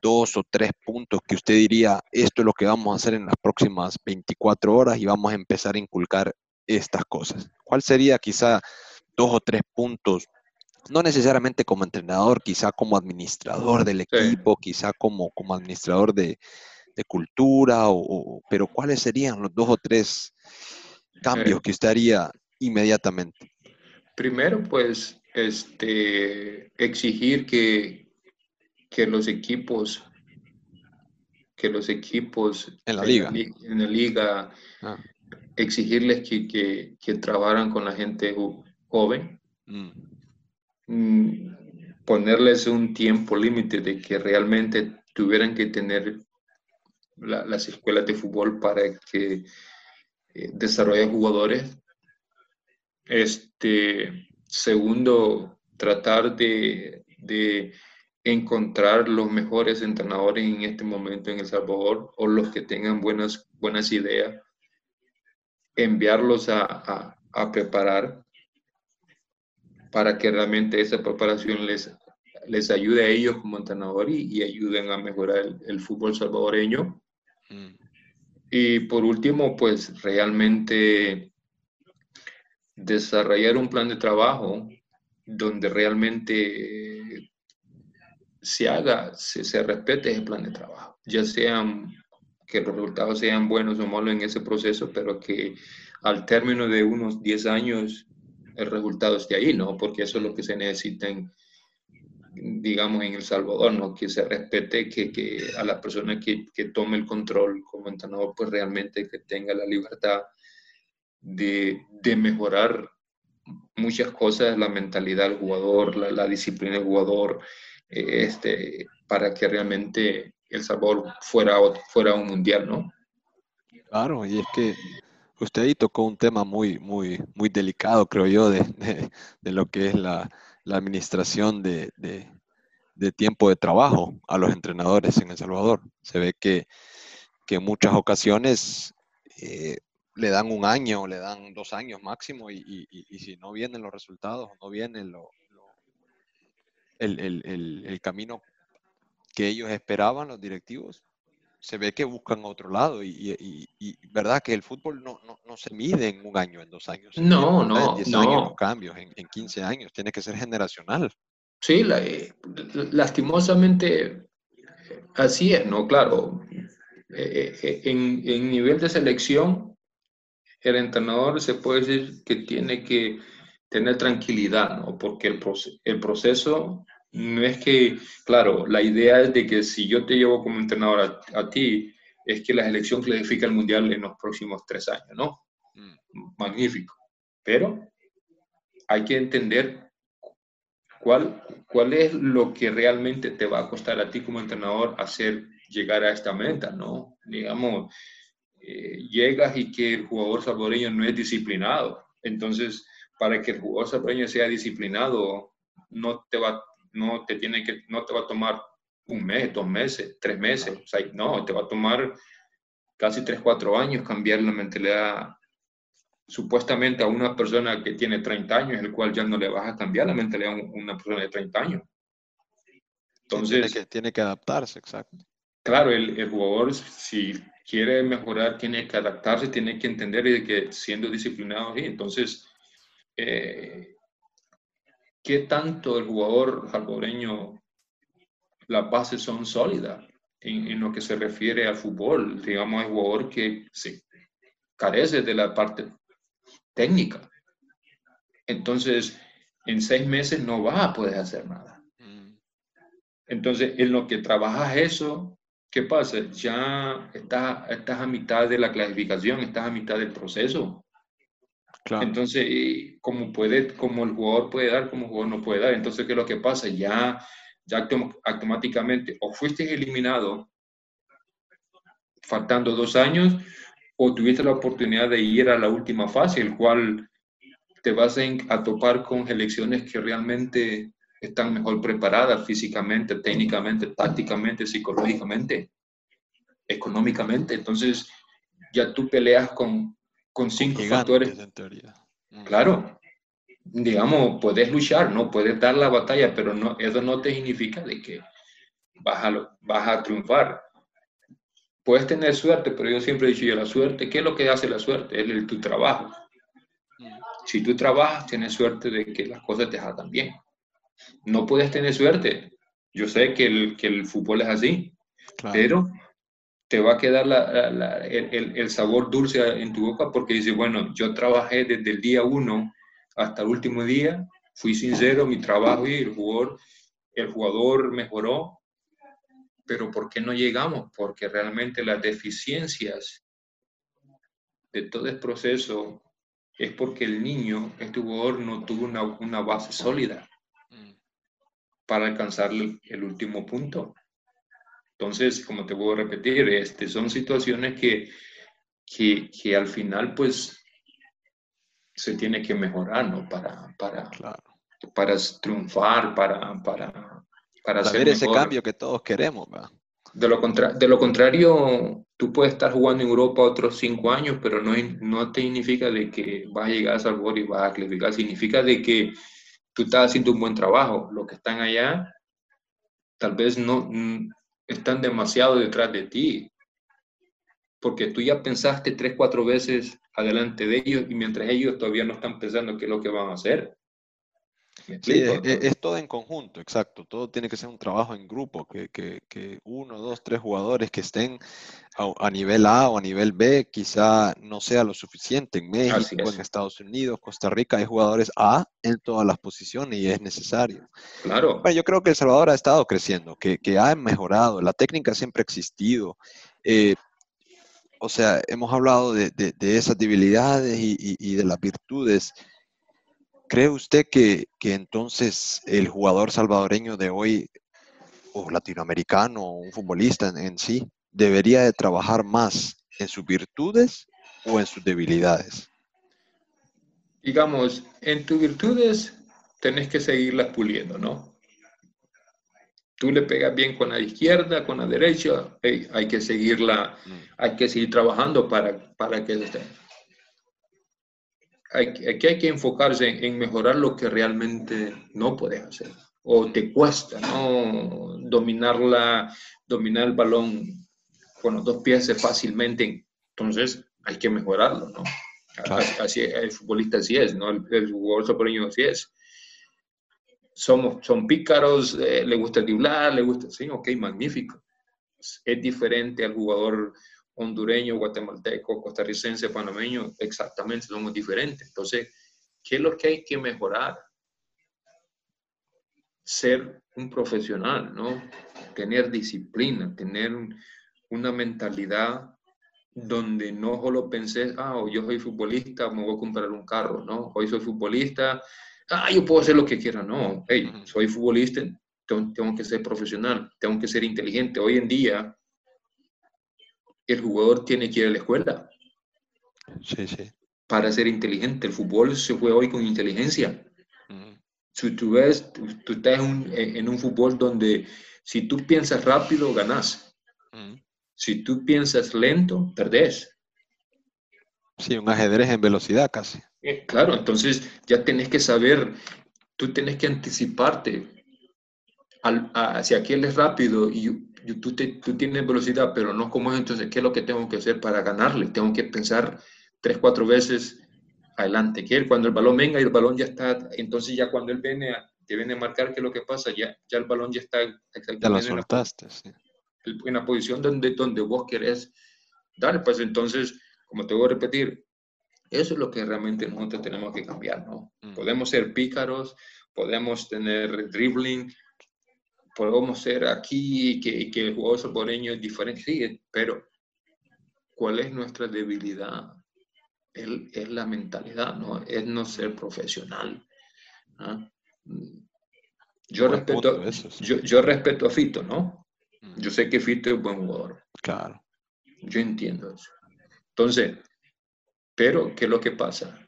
Speaker 1: dos o tres puntos que usted diría, esto es lo que vamos a hacer en las próximas 24 horas y vamos a empezar a inculcar estas cosas? ¿Cuál sería quizá dos o tres puntos? No necesariamente como entrenador, quizá como administrador del equipo, quizá como, como administrador de, cultura, o, pero ¿cuáles serían los dos o tres cambios que usted haría inmediatamente?
Speaker 2: Primero, pues, este, exigir que, que los equipos, que los equipos
Speaker 1: en la liga,
Speaker 2: en la liga ah. Exigirles que, que, que, trabajaran con la gente joven, mm. Mm, ponerles un tiempo límite de que realmente tuvieran que tener las escuelas de fútbol para que eh, desarrollen jugadores. Este, segundo, tratar de, encontrar los mejores entrenadores en este momento en El Salvador o los que tengan buenas, buenas ideas, enviarlos a, preparar para que realmente esa preparación les, les ayude a ellos como entrenadores y, ayuden a mejorar el, fútbol salvadoreño. Mm. Y por último, pues realmente desarrollar un plan de trabajo donde realmente se haga, se, se respete ese plan de trabajo, ya sean que los resultados sean buenos o malos en ese proceso, pero que al término de unos 10 años el resultado esté ahí, ¿no? Porque eso es lo que se necesita en, digamos, en El Salvador, ¿no? Que se respete que, que a la persona que, que, tome el control como entrenador, pues realmente que tenga la libertad de, de mejorar muchas cosas, la mentalidad del jugador, la, disciplina del jugador, eh, este, para que realmente El sabor fuera, fuera un mundial, ¿no?
Speaker 1: Claro, y es que usted ahí tocó un tema muy, muy, muy delicado, creo yo, de, de, lo que es la, la administración de, de, tiempo de trabajo a los entrenadores en El Salvador. Se ve que, que en muchas ocasiones eh, le dan un año, le dan dos años máximo y, si no vienen los resultados, no viene el, camino que ellos esperaban, los directivos, se ve que buscan otro lado y, verdad que el fútbol no, se mide en un año, en dos años.
Speaker 2: No, no,
Speaker 1: en 10 años los cambios, en, en, 15 años, tiene que ser generacional.
Speaker 2: Sí, eh, lastimosamente así es, ¿no? Claro, eh, eh, en, en nivel de selección el entrenador se puede decir que tiene que tener tranquilidad, ¿no? Porque el, el proceso no es que, claro, la idea es de que si yo te llevo como entrenador a, ti es que la selección clasifica al Mundial en los próximos tres años, ¿no? Mm. Magnífico. Pero hay que entender cuál, cuál es lo que realmente te va a costar a ti como entrenador hacer llegar a esta meta, ¿no? Digamos, eh, llegas y que el jugador salvadoreño no es disciplinado. Entonces, para que el jugador salvadoreño sea disciplinado, no te va, no te tiene que, no te va a tomar un mes, dos meses, tres meses. O sea, no, te va a tomar casi tres, cuatro años cambiar la mentalidad supuestamente a una persona que tiene 30 años, el cual ya no le vas a cambiar la mentalidad a una persona de 30 años.
Speaker 1: Entonces, tiene que, tiene que adaptarse, exacto.
Speaker 2: Claro, el, el, jugador, si quiere mejorar, tiene que adaptarse, tiene que entender y que siendo disciplinado, y entonces, eh, ¿qué tanto el jugador salvadoreño las bases son sólidas en, lo que se refiere al fútbol. Digamos, hay jugador que se carece de la parte técnica. Entonces, en seis meses no vas a poder hacer nada. Mm. Entonces, en lo que trabajas eso, ¿qué pasa? Ya estás, estás a mitad de la clasificación, estás a mitad del proceso. Entonces, como, puede, como el jugador puede dar, como el jugador no puede dar. Entonces, ¿qué es lo que pasa? Ya ya automáticamente o fuiste eliminado faltando dos años o tuviste la oportunidad de ir a la última fase, el cual te vas a, topar con elecciones que realmente están mejor preparadas físicamente, técnicamente, tácticamente, psicológicamente, económicamente. Entonces, ya tú peleas con, con cinco factores. Claro, digamos, puedes luchar, ¿no? Puedes dar la batalla, pero no, eso no te significa de que vas a, vas a triunfar. Puedes tener suerte, pero yo siempre he dicho, la suerte, ¿qué es lo que hace la suerte? Es el, tu trabajo. Si tú trabajas, tienes suerte de que las cosas te hagan bien. No puedes tener suerte. Yo sé que el, que el fútbol es así, pero te va a quedar el, el, sabor dulce en tu boca porque dices, bueno, yo trabajé desde el día uno hasta el último día, fui sincero, mi trabajo y el jugador, el jugador mejoró, pero ¿por qué no llegamos? Porque realmente las deficiencias de todo el proceso es porque el niño, este jugador, no tuvo una, una base sólida para alcanzar el, último punto. Entonces, como te puedo repetir, este, son situaciones que, que, que al final, pues, se tiene que mejorar, ¿no? Para, para, para triunfar, para, para,
Speaker 1: para, hacer ese cambio que todos queremos, ¿verdad?
Speaker 2: De lo, de lo contrario, tú puedes estar jugando en Europa otros cinco años, pero no, no te significa de que vas a llegar a Salvador y vas a clasificar. Significa de que tú estás haciendo un buen trabajo. Los que están allá tal vez no están demasiado detrás de ti, porque tú ya pensaste tres, cuatro veces adelante de ellos y mientras ellos todavía no están pensando qué es lo que van a hacer.
Speaker 1: Sí, es, todo en conjunto, exacto. Todo tiene que ser un trabajo en grupo, que, que, que uno, dos, tres jugadores que estén a, nivel A o a nivel B quizá no sea lo suficiente. En México, en Estados Unidos, Costa Rica hay jugadores A en todas las posiciones y es necesario.
Speaker 2: Claro.
Speaker 1: Bueno, yo creo que El Salvador ha estado creciendo, que, que ha mejorado, la técnica siempre ha existido. Eh, o sea, hemos hablado de, esas debilidades y, de las virtudes. ¿Cree usted que, entonces el jugador salvadoreño de hoy, o latinoamericano, o un futbolista en, sí, debería de trabajar más en sus virtudes o en sus debilidades?
Speaker 2: Digamos, en tus virtudes tenés que seguirlas puliendo, ¿no? tú le pegas bien con la izquierda, con la derecha, hay que seguirla, mm. hay que seguir trabajando para, para que esté. Aquí hay que enfocarse en, mejorar lo que realmente no puedes hacer o te cuesta, ¿no? Dominarla, dominar el balón con los dos pies fácilmente. Entonces hay que mejorarlo, ¿no? Así, el futbolista así es, ¿no? El, el jugador soprano así es somos, son pícaros, eh, le gusta driblar, le gusta, sí, ok, magnífico. Es diferente al jugador hondureño, guatemalteco, costarricense, panameño, exactamente, somos diferentes. Entonces, ¿qué es lo que hay que mejorar? Ser un profesional, ¿no? Tener disciplina, tener una mentalidad donde no solo pensé, ah, yo soy futbolista, me voy a comprar un carro, ¿no? Hoy soy futbolista, ah, yo puedo hacer lo que quiera, no, hey, soy futbolista, tengo, que ser profesional, tengo que ser inteligente. Hoy en día, el jugador tiene que ir a la escuela.
Speaker 1: Sí, sí.
Speaker 2: Para ser inteligente. El fútbol se juega hoy con inteligencia. Si tú ves, tú, estás en un, fútbol donde si tú piensas rápido, ganas. Si tú piensas lento, perdés.
Speaker 1: Sí, un ajedrez en velocidad casi.
Speaker 2: Eh, claro, entonces ya tenés que saber, tú tienes que anticiparte. Al, si aquel es rápido y, tú, tú, tienes velocidad, pero no como es, entonces, ¿qué es lo que tengo que hacer para ganarle? Tengo que pensar tres, cuatro veces adelante, que él cuando el balón venga y el balón ya está, entonces ya cuando él viene a, te viene a marcar qué es lo que pasa, ya, ya el balón ya está
Speaker 1: exactamente ya lo soltaste,
Speaker 2: en, la, posición donde, donde vos querés dar, pues entonces, como te voy a repetir, eso es lo que realmente nosotros tenemos que cambiar, ¿no? Mm. Podemos ser pícaros, podemos tener dribbling, podemos ser aquí que, que el jugador salvadoreño es diferente, sí, pero ¿cuál es nuestra debilidad? es la mentalidad, ¿no? Es no ser profesional. ¿ah? Yo, respeto, yo, respeto a Fito, ¿no? Mm. Yo sé que Fito es buen jugador.
Speaker 1: Claro.
Speaker 2: Yo entiendo eso. Entonces, pero, ¿qué es lo que pasa?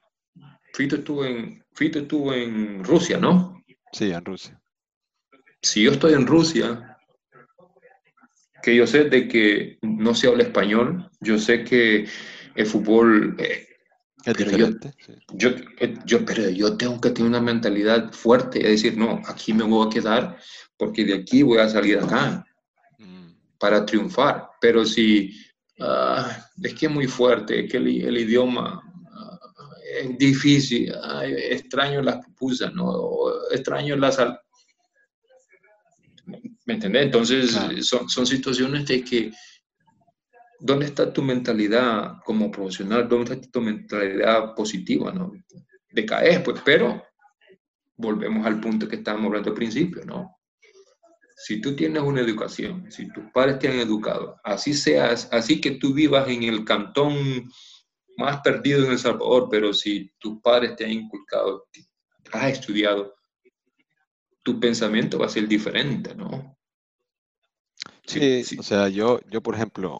Speaker 2: Fito estuvo en, Fito estuvo en Rusia, ¿no?
Speaker 1: Sí, en Rusia.
Speaker 2: Si yo estoy en Rusia, que yo sé de que no se habla español, yo sé que el fútbol eh,
Speaker 1: es diferente.
Speaker 2: Yo, eh, yo, pero yo tengo que tener una mentalidad fuerte, es decir, no, aquí me voy a quedar porque de aquí voy a salir acá mm. para triunfar. Pero si ah, es que es muy fuerte, que el, idioma ah, es difícil, extraño las pupusas, ¿no? extraño las... ¿Me entendés? Entonces, son, son situaciones de que ¿dónde está tu mentalidad como profesional? ¿Dónde está tu mentalidad positiva? ¿no? Decaes, pues, pero volvemos al punto que estábamos hablando al principio, ¿no? Si tú tienes una educación, si tus padres te han educado, así seas, así que tú vivas en el cantón más perdido en El Salvador, pero si tus padres te han inculcado, has estudiado, tu pensamiento va a ser diferente, ¿no?
Speaker 1: Sí, sí, o sea, yo, yo por ejemplo,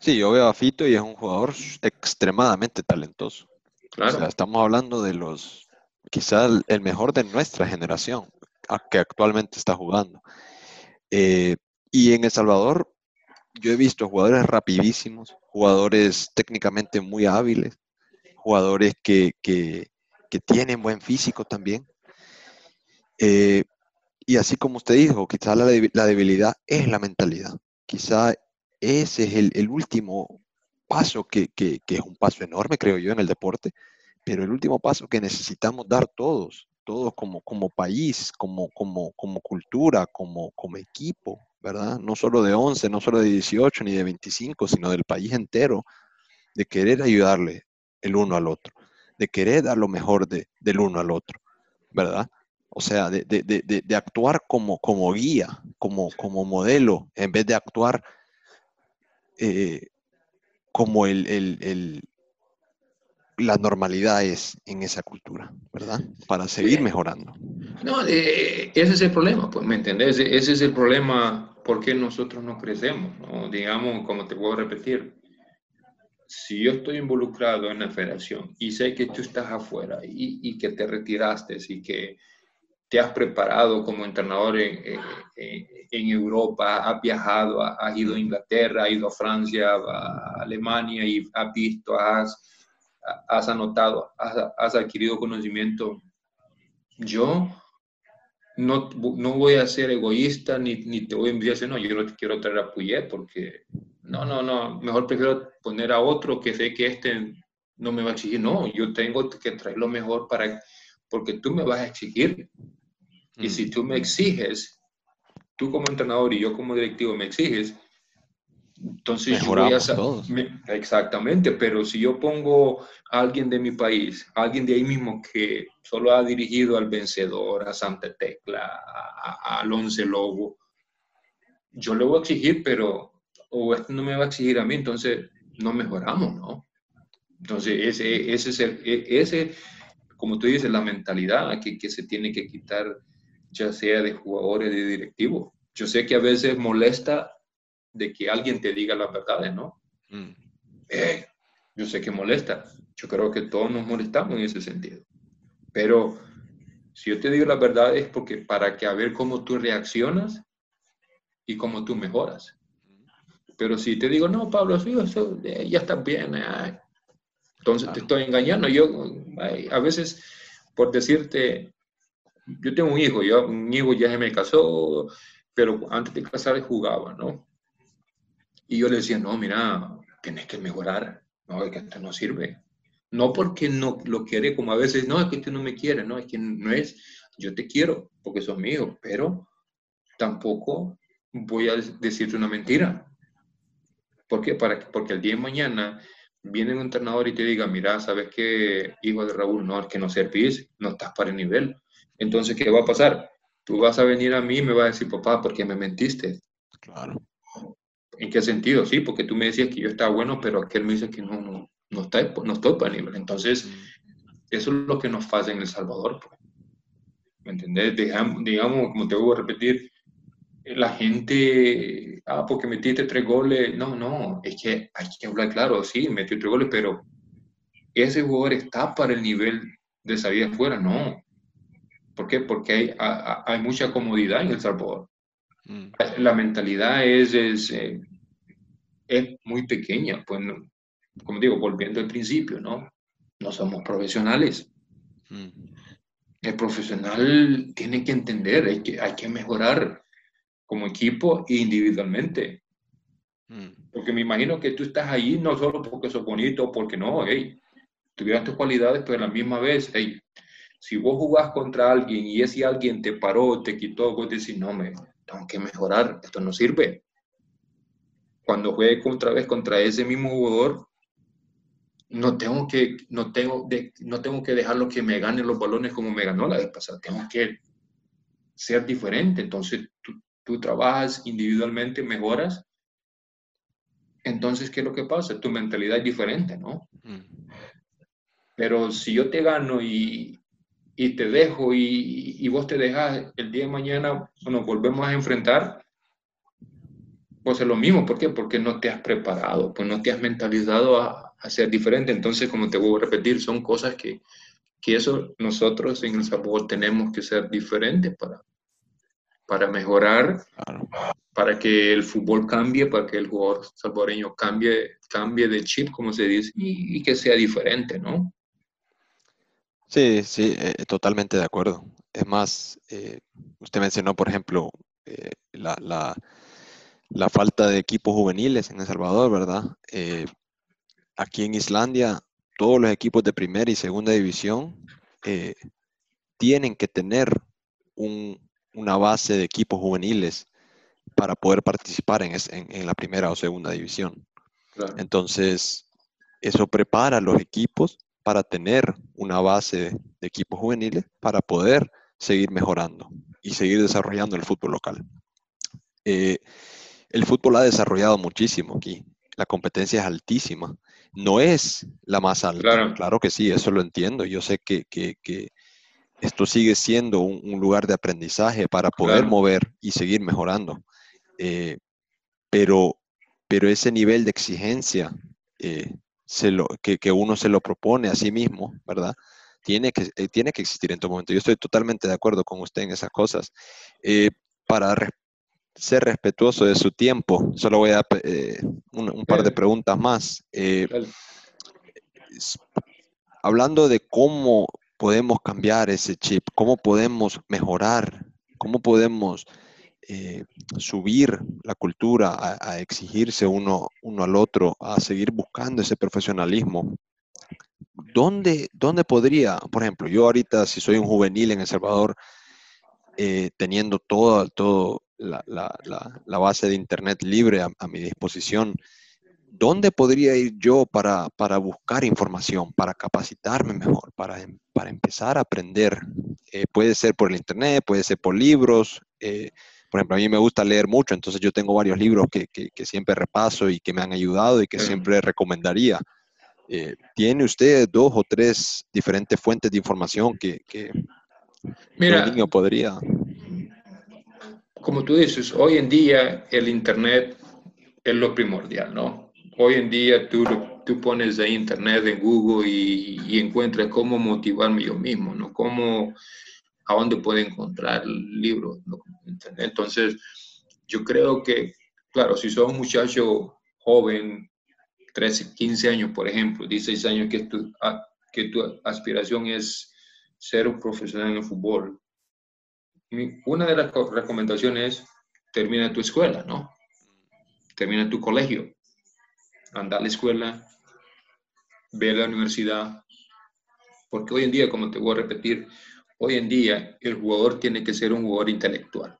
Speaker 1: Sí, yo veo a Fito y es un jugador extremadamente talentoso. Claro. O sea, estamos hablando de los, quizás el mejor de nuestra generación, que actualmente está jugando. Eh, y en El Salvador, yo he visto jugadores rapidísimos, jugadores técnicamente muy hábiles, jugadores que, tienen buen físico también. Eh, y así como usted dijo, quizás la, la, debilidad es la mentalidad. Quizá ese es el, último paso que, es un paso enorme, creo yo, en el deporte, pero el último paso que necesitamos dar todos, todos como, como país, como, como, como cultura, como, como equipo, ¿verdad? No solo de 11, no solo de 18 ni de 25, sino del país entero, de querer ayudarle el uno al otro, de querer dar lo mejor de, del uno al otro, ¿verdad? O sea, de, de, actuar como, como guía, como, como modelo, en vez de actuar eh, como el, la normalidad es en esa cultura, ¿verdad? Para seguir mejorando.
Speaker 2: No, eh, ese es el problema, pues, ¿me entendés? Ese es el problema por qué nosotros no crecemos, ¿no? Digamos, como te puedo repetir, si yo estoy involucrado en la federación y sé que tú estás afuera y, y que te retiraste y que te has preparado como entrenador en, en, Europa, has viajado, has ido a Inglaterra, has ido a Francia, a Alemania y has visto, has, has anotado, has, adquirido conocimiento. Yo no, no voy a ser egoísta ni, ni te voy a decir, no, yo no te quiero traer a Puyet porque no, no, no, mejor prefiero poner a otro que sé que este no me va a exigir. No, yo tengo que traer lo mejor para, porque tú me vas a exigir. Y si tú me exiges, tú como entrenador y yo como directivo me exiges, entonces yo voy a exactamente, pero si yo pongo a alguien de mi país, a alguien de ahí mismo que solo ha dirigido al vencedor, a Santa Tecla, a, Alonso Lobo, yo le voy a exigir, pero o este no me va a exigir a mí, entonces no mejoramos, ¿no? Entonces, ese, ese es el, e, ese, como tú dices, la mentalidad que, que se tiene que quitar, ya sea de jugadores, de directivos. Yo sé que a veces molesta de que alguien te diga las verdades, ¿no? Mm. Eh, yo sé que molesta. Yo creo que todos nos molestamos en ese sentido. Pero si yo te digo la verdad es porque para que a ver cómo tú reaccionas y cómo tú mejoras. Pero si te digo, no, Pablo, eso, eh, ya está bien, entonces te estoy engañando. Yo a veces, por decirte, yo tengo un hijo, yo, un hijo ya se me casó, pero antes de casar jugaba, ¿no? Y yo le decía, no, mira, tienes que mejorar, no, es que esto no sirve. No porque no lo quiere, como a veces, no, es que usted no me quiere, no, es que no es, yo te quiero porque sos mío, pero tampoco voy a decirte una mentira. ¿Por qué? Para, porque el día de mañana viene un entrenador y te diga, mira, ¿sabes qué, hijo de Raúl? No, es que no servís, no estás para el nivel. Entonces, ¿qué va a pasar? Tú vas a venir a mí y me vas a decir, papá, ¿por qué me mentiste? Claro. ¿En qué sentido? Sí, porque tú me decías que yo estaba bueno, pero aquel me dice que no, no, no, está, no estoy para el nivel. Entonces, eso es lo que nos pasa en El Salvador. Pues. ¿Me entendés? digamos, como te voy a repetir, la gente, ah, porque metiste tres goles. No, no, es que hay que hablar claro, sí, metió tres goles, pero ese jugador está para el nivel de salir afuera, no. ¿Por qué? Porque hay, hay mucha comodidad en El Salvador. Mm. La mentalidad es, es, eh, es, muy pequeña, pues, como digo, volviendo al principio, ¿no? No somos profesionales. Mm. El profesional tiene que entender, hay que, hay que mejorar como equipo e individualmente. Mm. Porque me imagino que tú estás ahí no solo porque sos bonito, porque no, hey, tuvieras tus cualidades, pero a la misma vez, hey, si vos jugás contra alguien y ese alguien te paró, te quitó, vos decís, no, me, tengo que mejorar, esto no sirve. Cuando juegue otra vez contra ese mismo jugador, no tengo que, no tengo, de, no tengo que dejarlo que me gane los balones como me ganó la vez pasada, tengo que ser diferente. Entonces, tú, tú trabajas individualmente, mejoras, entonces, ¿qué es lo que pasa? Tu mentalidad es diferente, ¿no? Mm. Pero si yo te gano y, y te dejo y, y, vos te dejas el día de mañana, nos volvemos a enfrentar, pues es lo mismo. ¿Por qué? Porque no te has preparado, pues no te has mentalizado a, a ser diferente. Entonces, como te voy a repetir, son cosas que, que eso nosotros en El Sabor tenemos que ser diferentes para, para mejorar, para que el fútbol cambie, para que el jugador salvadoreño cambie, cambie de chip, como se dice, y, que sea diferente, ¿no?
Speaker 1: Sí, sí, eh, totalmente de acuerdo. Es más, eh, usted mencionó, por ejemplo, eh, la, la, la, falta de equipos juveniles en El Salvador, ¿verdad? aquí en Islandia, todos los equipos de primera y segunda división tienen que tener un, una base de equipos juveniles para poder participar en, en, la primera o segunda división. Entonces, eso prepara a los equipos para tener una base de equipos juveniles para poder seguir mejorando y seguir desarrollando el fútbol local. Eh, el fútbol ha desarrollado muchísimo aquí. La competencia es altísima. No es la más alta. Claro, que sí, eso lo entiendo. Yo sé que, que, esto sigue siendo un, lugar de aprendizaje para poder mover y seguir mejorando. Eh, pero, pero ese nivel de exigencia eh, se lo, que, uno se lo propone a sí mismo, ¿verdad? Tiene que, eh, tiene que existir en todo momento. Yo estoy totalmente de acuerdo con usted en esas cosas. para ser respetuoso de su tiempo, solo voy a un, un, par de preguntas más. hablando de cómo podemos cambiar ese chip? ¿Cómo podemos mejorar? ¿Cómo podemos eh, subir la cultura a, exigirse uno, uno al otro, a seguir buscando ese profesionalismo? ¿Dónde, ¿Dónde podría, por ejemplo, yo ahorita si soy un juvenil en El Salvador, eh, teniendo toda todo la, la, base de Internet libre a, mi disposición, ¿dónde podría ir yo para, buscar información, para capacitarme mejor, para, em, para empezar a aprender? Eh, puede ser por el Internet, puede ser por libros, por ejemplo, a mí me gusta leer mucho, entonces yo tengo varios libros que, que, siempre repaso y que me han ayudado y que siempre recomendaría. Eh, ¿Tiene usted dos o tres diferentes fuentes de información que, que
Speaker 2: Mira,
Speaker 1: niño podría?
Speaker 2: Como tú dices, hoy en día el Internet es lo primordial, ¿no? Hoy en día tú, tú pones de Internet en Google y, y encuentras cómo motivarme yo mismo, ¿no? Cómo a dónde puede encontrar el libro. Entonces, yo creo que, claro, si sos un muchacho joven, 13, 15 años, por ejemplo, 16 años, que tu, que tu aspiración es ser un profesional en el fútbol, una de las recomendaciones es termina tu escuela, ¿no? Termina tu colegio, anda a la escuela, ve a la universidad, porque hoy en día, como te voy a repetir, Hoy en día el jugador tiene que ser un jugador intelectual.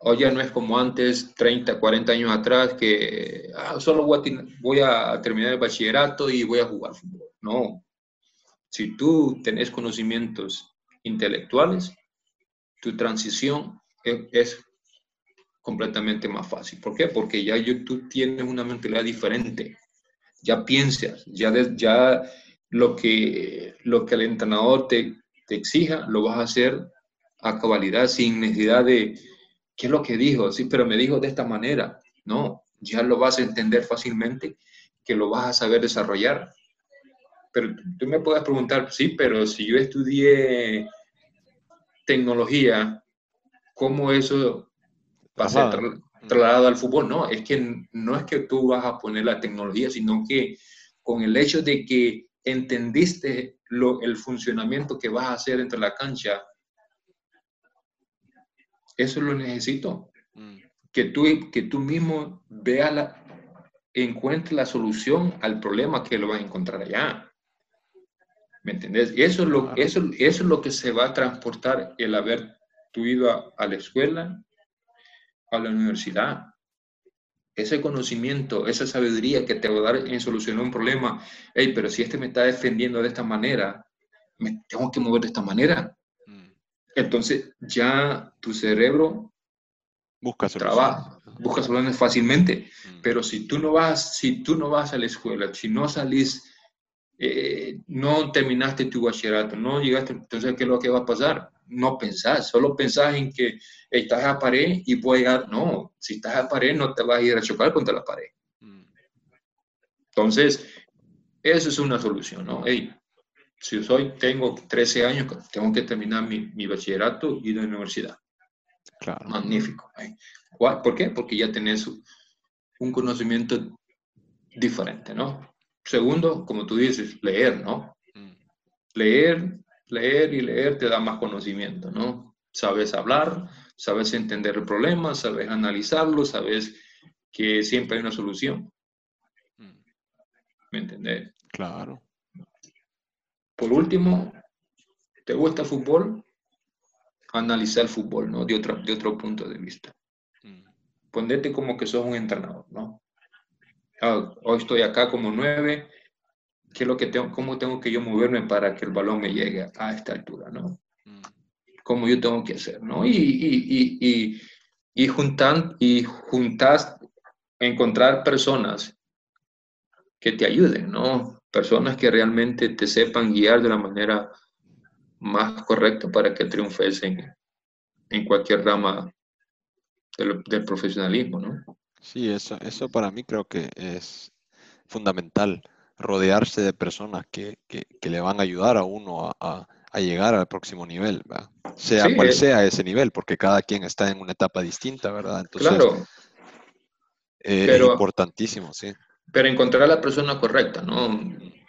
Speaker 2: Hoy ya no es como antes, 30, 40 años atrás, que ah, solo voy a, terminar el bachillerato y voy a jugar fútbol. No. Si tú tenés conocimientos intelectuales, tu transición es, completamente más fácil. ¿Por qué? Porque ya tú tienes una mentalidad diferente. Ya piensas, ya, ya lo que, lo que el entrenador te, te exija, lo vas a hacer a cabalidad, sin necesidad de, ¿qué es lo que dijo? Sí, pero me dijo de esta manera. No, ya lo vas a entender fácilmente, que lo vas a saber desarrollar. Pero tú me puedes preguntar, sí, pero si yo estudié tecnología, ¿cómo eso va a ser trasladado al fútbol? No, es que no es que tú vas a poner la tecnología, sino que con el hecho de que entendiste lo, el funcionamiento que vas a hacer entre la cancha, eso lo necesito. Mm. Que tú, que tú mismo veas la, encuentres la solución al problema que lo vas a encontrar allá. ¿Me entendés? Eso es lo, eso, eso es lo que se va a transportar el haber tú ido a, a la escuela, a la universidad ese conocimiento, esa sabiduría que te va a dar en solucionar un problema, hey, pero si este me está defendiendo de esta manera, me tengo que mover de esta manera. Mm. Entonces ya tu cerebro
Speaker 1: busca
Speaker 2: trabaja, busca soluciones fácilmente. Mm. Pero si tú no vas, si tú no vas a la escuela, si no salís, eh, no terminaste tu bachillerato, no llegaste, entonces ¿qué es lo que va a pasar? No pensás, solo pensás en que estás a pared y puedes llegar. No, si estás a pared no te vas a ir a chocar contra la pared. Entonces, eso es una solución, ¿no? Hey, si soy, tengo 13 años, tengo que terminar mi, bachillerato y la universidad.
Speaker 1: Claro.
Speaker 2: Magnífico. ¿eh? ¿Por qué? Porque ya tenés un conocimiento diferente, ¿no? Segundo, como tú dices, leer, ¿no? Mm. Leer leer y leer te da más conocimiento, ¿no? Sabes hablar, sabes entender el problema, sabes analizarlo, sabes que siempre hay una solución. Mm. ¿Me entendés?
Speaker 1: Claro.
Speaker 2: Por último, ¿te gusta el fútbol? Analizar el fútbol, ¿no? De otro, de otro punto de vista. Mm. Ponete como que sos un entrenador, ¿no? Ah, hoy estoy acá como nueve, qué lo que tengo, cómo tengo que yo moverme para que el balón me llegue a esta altura, ¿no? Mm. Cómo yo tengo que hacer, ¿no? Y, y, y, y, juntan, y juntas, encontrar personas que te ayuden, ¿no? Personas que realmente te sepan guiar de la manera más correcta para que triunfes en, en cualquier rama del, del, profesionalismo, ¿no?
Speaker 1: Sí, eso, eso para mí creo que es fundamental rodearse de personas que, que, le van a ayudar a uno a, a, llegar al próximo nivel, sea cual eh. sea ese nivel, porque cada quien está en una etapa distinta, ¿verdad?
Speaker 2: Entonces, claro.
Speaker 1: Eh, es importantísimo, sí.
Speaker 2: Pero encontrar a la persona correcta, ¿no?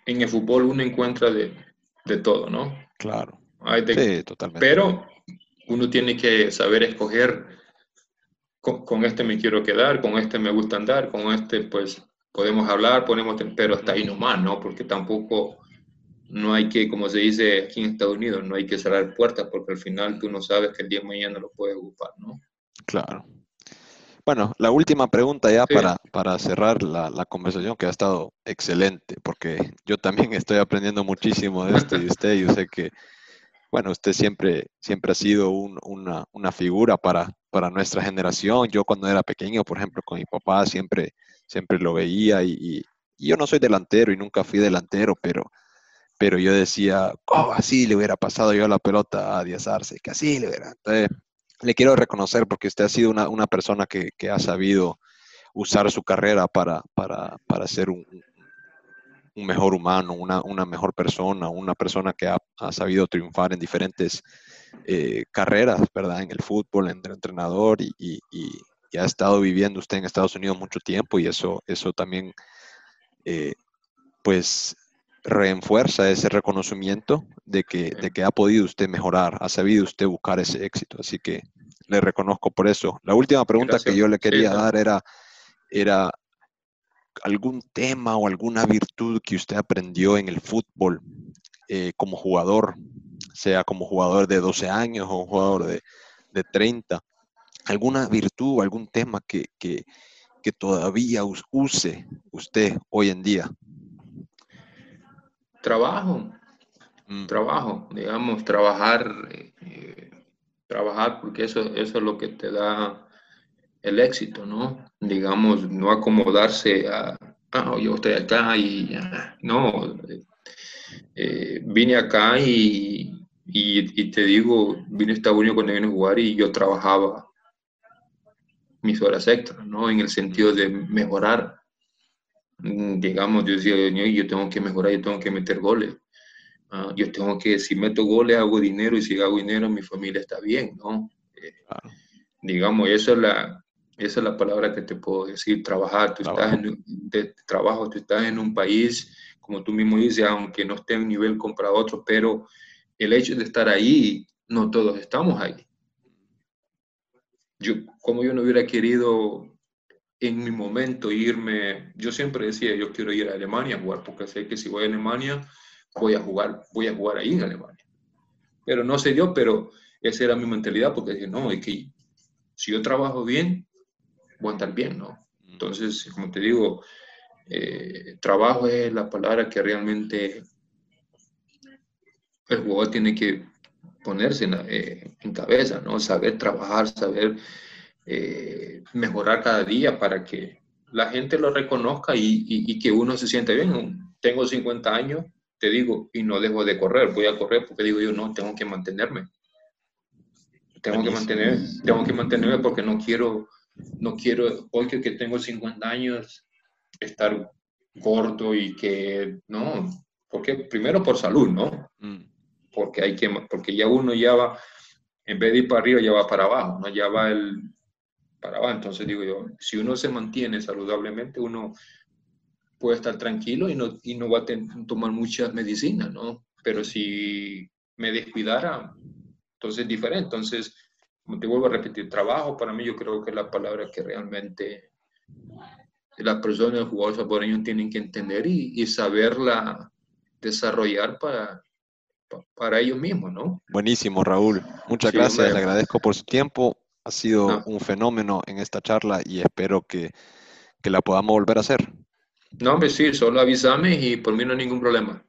Speaker 2: En el fútbol uno encuentra de, de todo, ¿no?
Speaker 1: Claro.
Speaker 2: sí, totalmente. Pero uno tiene que saber escoger con, con, este me quiero quedar, con este me gusta andar, con este pues podemos hablar, ponemos, pero hasta ahí nomás, ¿no? Porque tampoco no hay que, como se dice aquí en Estados Unidos, no hay que cerrar puertas porque al final tú no sabes que el día de mañana lo puedes ocupar, ¿no?
Speaker 1: Claro. Bueno, la última pregunta ya para, para cerrar la, la, conversación que ha estado excelente, porque yo también estoy aprendiendo muchísimo de esto y usted, yo sé que, bueno, usted siempre, siempre ha sido una, una, figura para, para nuestra generación. Yo cuando era pequeño, por ejemplo, con mi papá siempre, siempre lo veía y, yo no soy delantero y nunca fui delantero, pero, pero yo decía, oh, así le hubiera pasado yo la pelota a Díaz Arce, que así le hubiera. Le quiero reconocer porque usted ha sido una, una persona que, que, ha sabido usar su carrera para, para, para ser un, mejor humano, una, una, mejor persona, una persona que ha, ha sabido triunfar en diferentes eh, carreras, ¿verdad? En el fútbol, en el entrenador y, ha estado viviendo usted en Estados Unidos mucho tiempo y eso, eso también, eh, pues, reenfuerza ese reconocimiento de que, de que ha podido usted mejorar, ha sabido usted buscar ese éxito. Así que le reconozco por eso. La última pregunta que yo le quería dar era, era algún tema o alguna virtud que usted aprendió en el fútbol eh, como jugador, sea como jugador de 12 años o un jugador de, de 30, alguna virtud o algún tema que, que, que todavía use usted hoy en día.
Speaker 2: Trabajo, mm. trabajo, digamos, trabajar, eh, trabajar porque eso, eso es lo que te da el éxito, ¿no? Digamos, no acomodarse a, ah, yo estoy acá y no, eh, vine acá y, y, te digo, vine a Estados Unidos cuando vine a jugar y yo trabajaba mis horas extras, ¿no? En el sentido de mejorar. Mm, digamos, yo decía, yo tengo que mejorar, yo tengo que meter goles. Ah, yo tengo que, si meto goles, hago dinero y si hago dinero, mi familia está bien, ¿no? Eh, digamos, eso es la, esa es la palabra que te puedo decir, trabajar. Tú estás en de trabajo, tú estás en un país, como tú mismo dices, aunque no esté en nivel para otro, pero el hecho de estar ahí, no todos estamos ahí. Yo, como yo no hubiera querido en mi momento irme, yo siempre decía, yo quiero ir a Alemania a jugar, porque sé que si voy a Alemania, voy a jugar, voy a jugar ahí en Alemania. Pero no sé yo, pero esa era mi mentalidad, porque dije, no, es que si yo trabajo bien, voy a estar bien, ¿no? Entonces, como te digo, eh, trabajo es la palabra que realmente el jugador tiene que ponerse en, eh, cabeza, ¿no? Saber trabajar, saber eh, mejorar cada día para que la gente lo reconozca y, y, que uno se siente bien. Tengo 50 años, te digo, y no dejo de correr, voy a correr porque digo yo, no, tengo que mantenerme. Tengo que, mantener, tengo que mantenerme porque no quiero no quiero, hoy que, tengo 50 años, estar corto y que, no, porque primero por salud, ¿no? Mm. Porque hay que, porque ya uno ya va, en vez de ir para arriba, ya va para abajo, ¿no? Ya va el, para abajo. Entonces digo yo, si uno se mantiene saludablemente, uno puede estar tranquilo y no, y no va a tomar muchas medicinas, ¿no? Pero si me descuidara, entonces es diferente. Entonces, como te vuelvo a repetir, trabajo para mí yo creo que es la palabra que realmente las personas, los jugadores salvadoreños tienen que entender y, y saberla desarrollar para, para ellos mismos, ¿no?
Speaker 1: Buenísimo, Raúl. Muchas gracias, le agradezco por su tiempo. Ha sido un fenómeno en esta charla y espero que, que la podamos volver a hacer.
Speaker 2: No, hombre, sí, solo avísame y por mí no hay ningún problema.